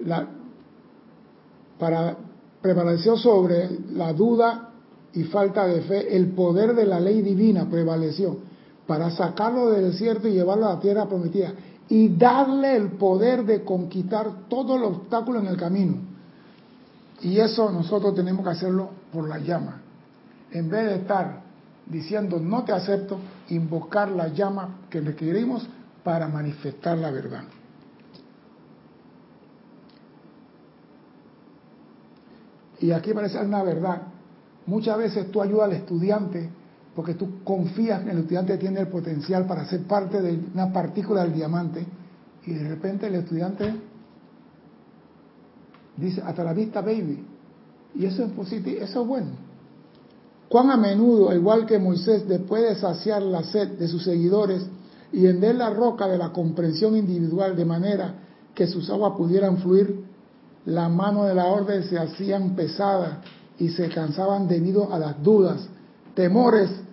La, para prevaleció sobre la duda y falta de fe, el poder de la ley divina prevaleció para sacarlo del desierto y llevarlo a la tierra prometida y darle el poder de conquistar todos los obstáculos en el camino. Y eso nosotros tenemos que hacerlo por la llama. En vez de estar diciendo no te acepto, invocar la llama que requerimos para manifestar la verdad. Y aquí parece una verdad. Muchas veces tú ayudas al estudiante porque tú confías que el estudiante tiene el potencial para ser parte de una partícula del diamante y de repente el estudiante dice, hasta la vista, baby. Y eso es positivo, eso es bueno. Cuán a menudo, igual que Moisés, después de saciar la sed de sus seguidores y hender la roca de la comprensión individual de manera que sus aguas pudieran fluir, la mano de la orden se hacían pesadas y se cansaban debido a las dudas, temores,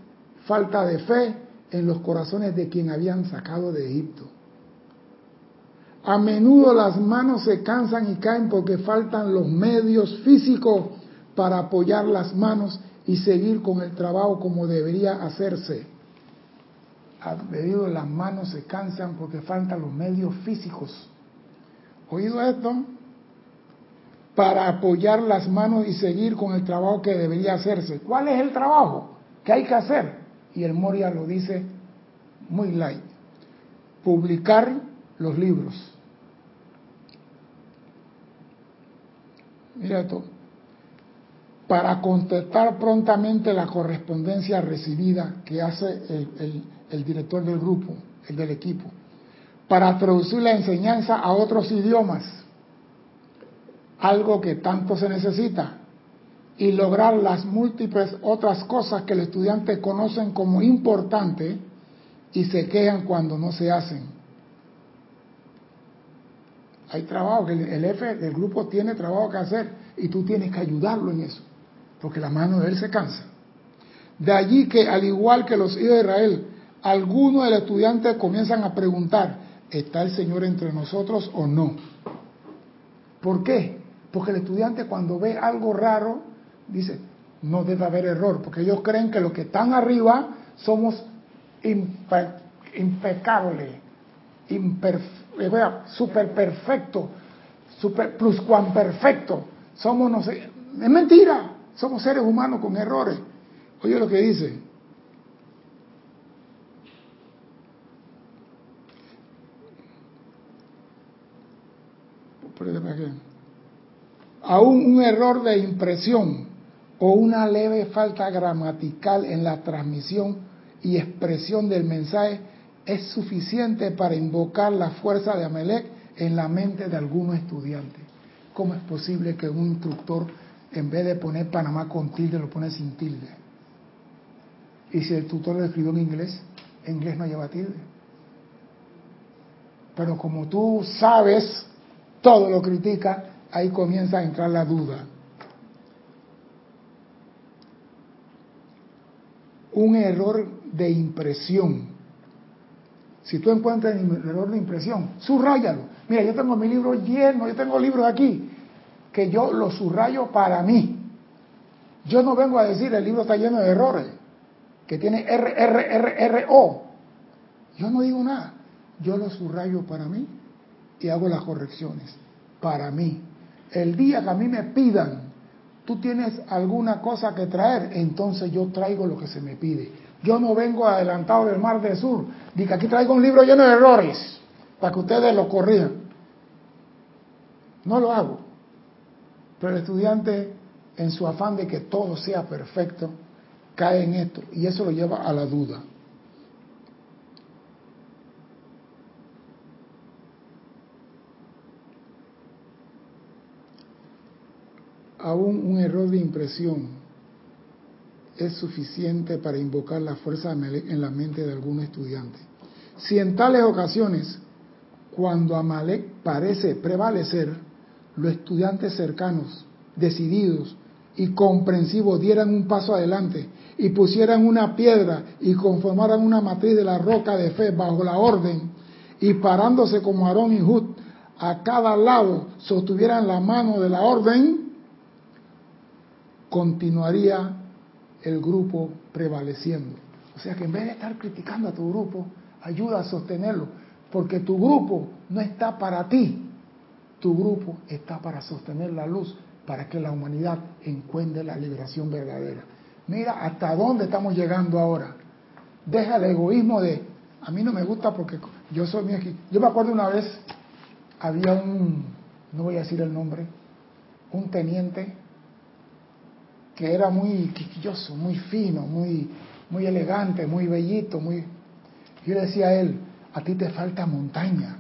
falta de fe en los corazones de quien habían sacado de Egipto. A menudo las manos se cansan y caen porque faltan los medios físicos para apoyar las manos y seguir con el trabajo como debería hacerse. A menudo las manos se cansan porque faltan los medios físicos. ¿Oído esto? Para apoyar las manos y seguir con el trabajo que debería hacerse. ¿Cuál es el trabajo que hay que hacer? Y el Moria lo dice muy light. Publicar los libros Mira esto. Para contestar prontamente la correspondencia recibida que hace el, el director del grupo, el del equipo. Para traducir la enseñanza a otros idiomas, algo que tanto se necesita, y lograr las múltiples otras cosas que el estudiante conocen como importantes y se quejan cuando no se hacen. Hay trabajo, que el jefe del grupo tiene trabajo que hacer y tú tienes que ayudarlo en eso, porque la mano de él se cansa. De allí que, al igual que los hijos de Israel, algunos de los estudiantes comienzan a preguntar, ¿está el Señor entre nosotros o no? ¿Por qué? Porque el estudiante cuando ve algo raro, dice, no debe haber error, porque ellos creen que los que están arriba somos impecables, super perfecto, super plus cuan. Somos, no sé, es mentira, somos seres humanos con errores. Oye lo que dice. Aún un error de impresión o una leve falta gramatical en la transmisión y expresión del mensaje es suficiente para invocar la fuerza de Amelec en la mente de algunos estudiantes. ¿Cómo es posible que un instructor, en vez de poner Panamá con tilde, lo pone sin tilde? Y si el tutor lo escribió en inglés, en inglés no lleva tilde. Pero como tú sabes, todo lo critica, ahí comienza a entrar la duda. Un error de impresión si tú encuentras el error de impresión, subrayalo. Mira, yo tengo mi libro lleno, yo tengo libros aquí, que yo los subrayo para mí. Yo no vengo a decir el libro está lleno de errores, que tiene R, R, R, R, O. Yo no digo nada. Yo lo subrayo para mí y hago las correcciones. Para mí. El día que a mí me pidan, tú tienes alguna cosa que traer, entonces yo traigo lo que se me pide yo no vengo adelantado del Mar del Sur. Dice aquí traigo un libro lleno de errores para que ustedes lo corrijan. No lo hago. Pero el estudiante, en su afán de que todo sea perfecto, cae en esto y eso lo lleva a la duda. Aún un error de impresión es suficiente para invocar la fuerza en la mente de algún estudiante. Si en tales ocasiones, cuando Amalek parece prevalecer, los estudiantes cercanos, decididos y comprensivos dieran un paso adelante y pusieran una piedra y conformaran una matriz de la roca de fe bajo la orden y parándose como Aarón y Hud a cada lado sostuvieran la mano de la orden, continuaría el grupo prevaleciendo. O sea que en vez de estar criticando a tu grupo, ayuda a sostenerlo, porque tu grupo no está para ti, tu grupo está para sostener la luz, para que la humanidad encuentre la liberación verdadera. Mira hasta dónde estamos llegando ahora. Deja el egoísmo de, a mí no me gusta porque yo soy mi aquí. Yo me acuerdo una vez, había un, no voy a decir el nombre, un teniente que era muy quisquilloso, muy fino, muy, muy elegante, muy bellito, muy... Yo le decía a él, a ti te falta montaña,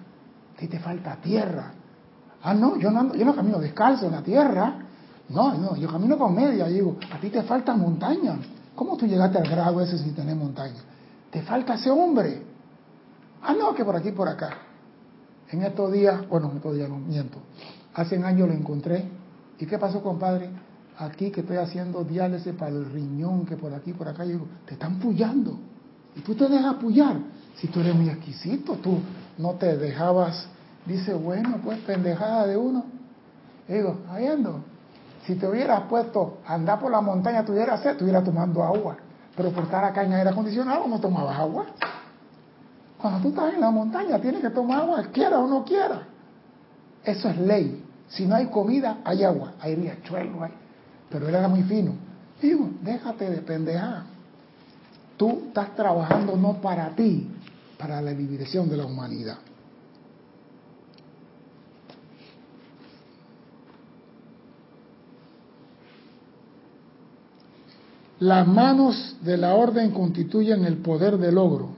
a ti te falta tierra. Ah, no, yo no, yo no camino descalzo en la tierra. No, no, yo camino con media. digo, a ti te falta montaña. ¿Cómo tú llegaste al grado ese sin tener montaña? Te falta ese hombre. Ah, no, que por aquí, por acá. En estos días, bueno, en estos días no miento. Hace un año lo encontré. ¿Y qué pasó, compadre? Aquí que estoy haciendo diálisis para el riñón, que por aquí, por acá. Yo digo, te están pullando. Y tú te dejas pullar. Si tú eres muy exquisito, tú no te dejabas. Dice, bueno, pues pendejada de uno. Y digo, ahí. Si te hubieras puesto a andar por la montaña, tuvieras sed, estuvieras tomando agua. Pero por estar acá en aire acondicionado no tomabas agua. Cuando tú estás en la montaña, tienes que tomar agua, quiera o no quiera. Eso es ley. Si no hay comida, hay agua, hay riachuelo, hay. Pero él era muy fino. Digo, déjate de pendejar. Tú estás trabajando no para ti, para la liberación de la humanidad. Las manos de la orden constituyen el poder de logro.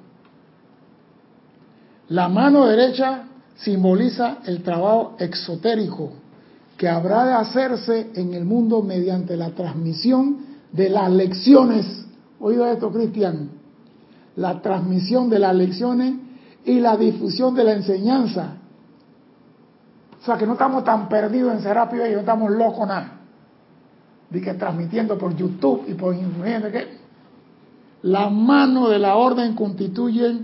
La mano derecha simboliza el trabajo exotérico que habrá de hacerse en el mundo mediante la transmisión de las lecciones. Oído esto, Cristian. La transmisión de las lecciones y la difusión de la enseñanza. O sea, que no estamos tan perdidos en Serapio y no estamos locos nada de que transmitiendo por YouTube y por que la mano de la orden constituye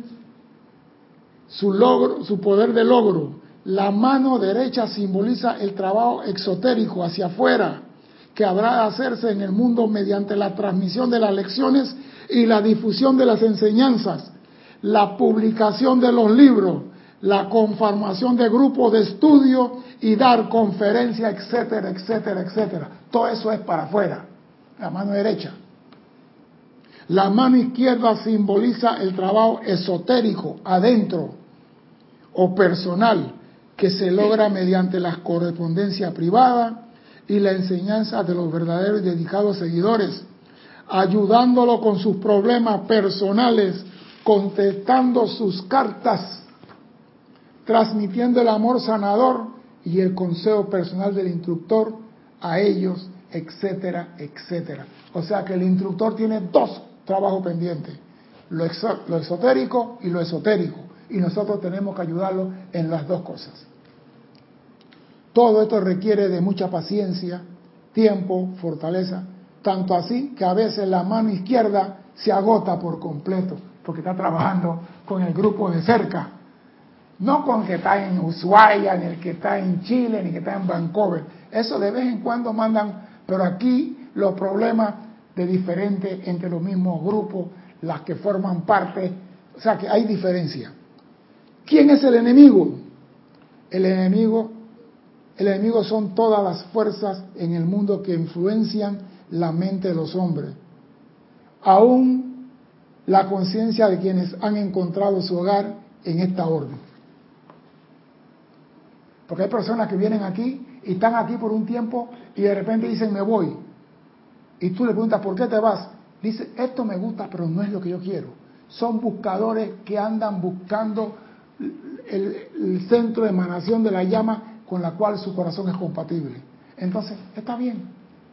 su logro, su poder de logro. La mano derecha simboliza el trabajo exotérico hacia afuera que habrá de hacerse en el mundo mediante la transmisión de las lecciones y la difusión de las enseñanzas, la publicación de los libros, la conformación de grupos de estudio y dar conferencias, etcétera, etcétera, etcétera. Todo eso es para afuera, la mano derecha. La mano izquierda simboliza el trabajo esotérico, adentro o personal, que se logra mediante la correspondencia privada y la enseñanza de los verdaderos y dedicados seguidores, ayudándolo con sus problemas personales, contestando sus cartas transmitiendo el amor sanador y el consejo personal del instructor a ellos, etcétera, etcétera. O sea que el instructor tiene dos trabajos pendientes, lo, esotérico y lo esotérico, y nosotros tenemos que ayudarlo en las dos cosas. Todo esto requiere de mucha paciencia, tiempo, fortaleza, tanto así que a veces la mano izquierda se agota por completo, porque está trabajando con el grupo de cerca, no con el que está en Ushuaia, ni el que está en Chile, ni el que está en Vancouver. Eso de vez en cuando mandan, pero aquí los problemas de diferente entre los mismos grupos, las que forman parte, o sea que hay diferencia. ¿Quién es el enemigo? El enemigo, el enemigo son todas las fuerzas en el mundo que influencian la mente de los hombres. Aún la conciencia de quienes han encontrado su hogar en esta orden. Porque hay personas que vienen aquí y están aquí por un tiempo y de repente dicen me voy. Y tú le preguntas, ¿por qué te vas? Dice, esto me gusta, pero no es lo que yo quiero. Son buscadores que andan buscando el, centro de emanación de la llama con la cual su corazón es compatible. Entonces, está bien.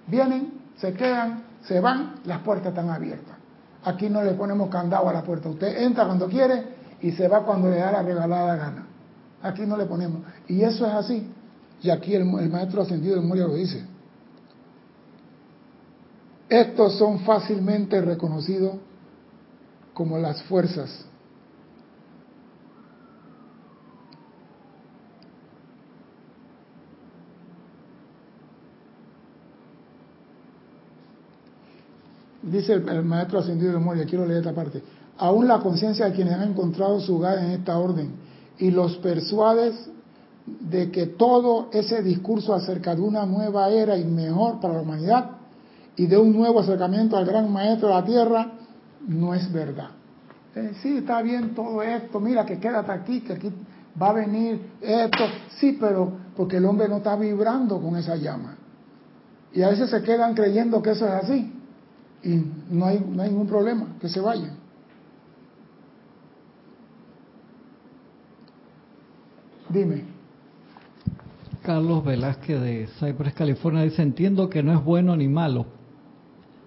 Vienen, se quedan, se van, las puertas están abiertas. Aquí no le ponemos candado a la puerta. Usted entra cuando quiere y se va cuando le da la regalada gana. Aquí no le ponemos. Y eso es así. Y aquí el, maestro ascendido de Moria lo dice. Estos son fácilmente reconocidos como las fuerzas. Dice el, maestro ascendido de Moria, quiero leer esta parte. Aún la conciencia de quienes han encontrado su hogar en esta orden y los persuades de que todo ese discurso acerca de una nueva era y mejor para la humanidad y de un nuevo acercamiento al gran maestro de la tierra no es verdad. Eh, sí, está bien todo esto, mira que quédate aquí, que aquí va a venir esto, sí, pero porque el hombre no está vibrando con esa llama. Y a veces se quedan creyendo que eso es así. Y no hay, no hay ningún problema, que se vayan. Dime. Carlos Velázquez de Cypress, California dice, entiendo que no es bueno ni malo,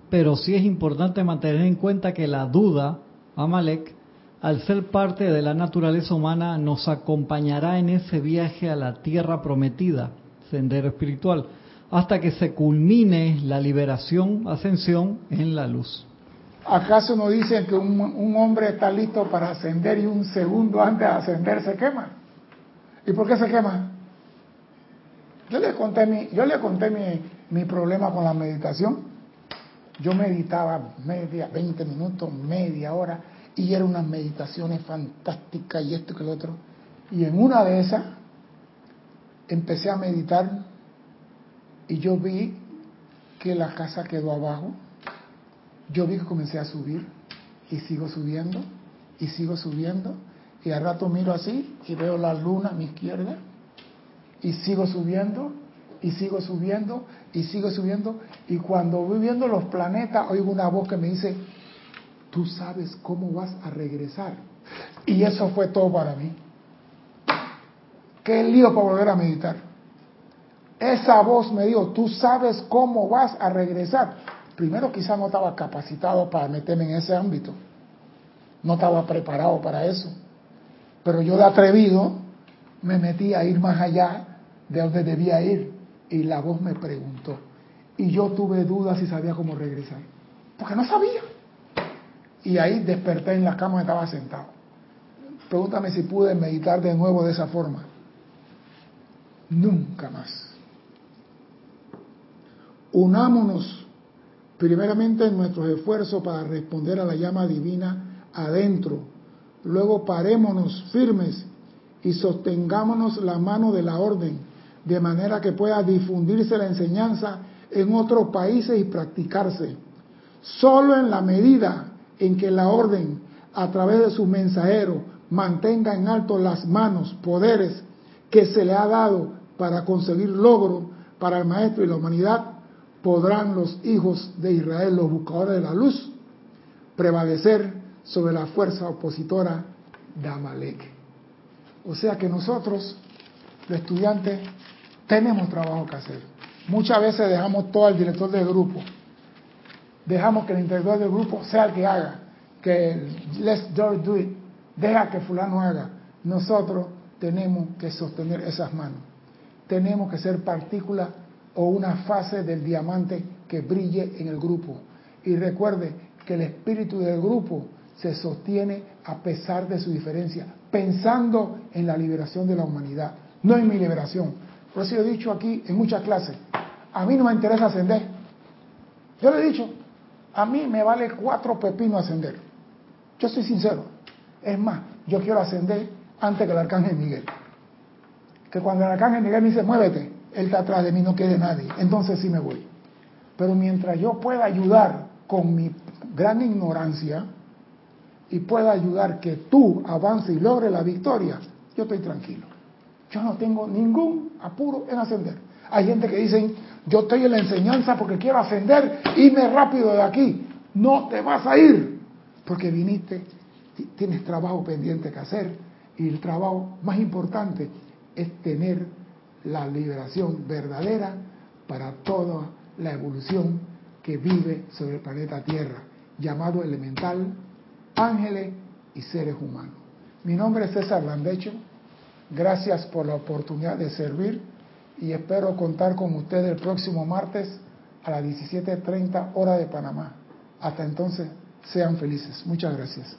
pero sí es importante mantener en cuenta que la duda, Amalek, al ser parte de la naturaleza humana, nos acompañará en ese viaje a la tierra prometida, sendero espiritual, hasta que se culmine la liberación, ascensión en la luz. ¿Acaso no dicen que un, hombre está listo para ascender y un segundo antes de ascender se quema? ¿Y por qué se quema? Yo le conté mi, yo conté mi, mi problema con la meditación. Yo meditaba media, 20 minutos, media hora, y eran unas meditaciones fantásticas y esto que lo otro. Y en una de esas empecé a meditar y yo vi que la casa quedó abajo. Yo vi que comencé a subir y sigo subiendo y sigo subiendo. Y al rato miro así y veo la luna a mi izquierda y sigo subiendo y sigo subiendo y sigo subiendo. Y cuando voy viendo los planetas, oigo una voz que me dice, tú sabes cómo vas a regresar. Y eso fue todo para mí. Qué lío para volver a meditar. Esa voz me dijo, tú sabes cómo vas a regresar. Primero quizá no estaba capacitado para meterme en ese ámbito. No estaba preparado para eso. Pero yo de atrevido me metí a ir más allá de donde debía ir. Y la voz me preguntó. Y yo tuve dudas si sabía cómo regresar. Porque no sabía. Y ahí desperté en la cama y estaba sentado. Pregúntame si pude meditar de nuevo de esa forma. Nunca más. Unámonos primeramente en nuestros esfuerzos para responder a la llama divina adentro. Luego parémonos firmes y sostengámonos la mano de la orden, de manera que pueda difundirse la enseñanza en otros países y practicarse. Solo en la medida en que la orden, a través de su mensajero, mantenga en alto las manos, poderes que se le ha dado para conseguir logro para el Maestro y la humanidad, podrán los hijos de Israel, los buscadores de la luz, prevalecer sobre la fuerza opositora de Amalek. O sea que nosotros, los estudiantes, tenemos trabajo que hacer. Muchas veces dejamos todo al director del grupo. Dejamos que el director del grupo sea el que haga. Que let's do it. Deja que fulano haga. Nosotros tenemos que sostener esas manos. Tenemos que ser partícula o una fase del diamante que brille en el grupo. Y recuerde que el espíritu del grupo se sostiene a pesar de su diferencia, pensando en la liberación de la humanidad, no en mi liberación. Por eso he dicho aquí en muchas clases, a mí no me interesa ascender. Yo le he dicho, a mí me vale cuatro pepinos ascender. Yo soy sincero. Es más, yo quiero ascender antes que el arcángel Miguel. Que cuando el arcángel Miguel me dice, muévete, él está atrás de mí, no quede nadie. Entonces sí me voy. Pero mientras yo pueda ayudar con mi gran ignorancia y pueda ayudar que tú avances y logres la victoria, yo estoy tranquilo. Yo no tengo ningún apuro en ascender. Hay gente que dicen, yo estoy en la enseñanza porque quiero ascender, irme rápido de aquí. No te vas a ir, porque viniste, tienes trabajo pendiente que hacer. Y el trabajo más importante es tener la liberación verdadera para toda la evolución que vive sobre el planeta Tierra, llamado elemental, ángeles y seres humanos. Mi nombre es César Landecho, gracias por la oportunidad de servir y espero contar con ustedes el próximo martes a las 17.30 hora de Panamá. Hasta entonces, sean felices. Muchas gracias.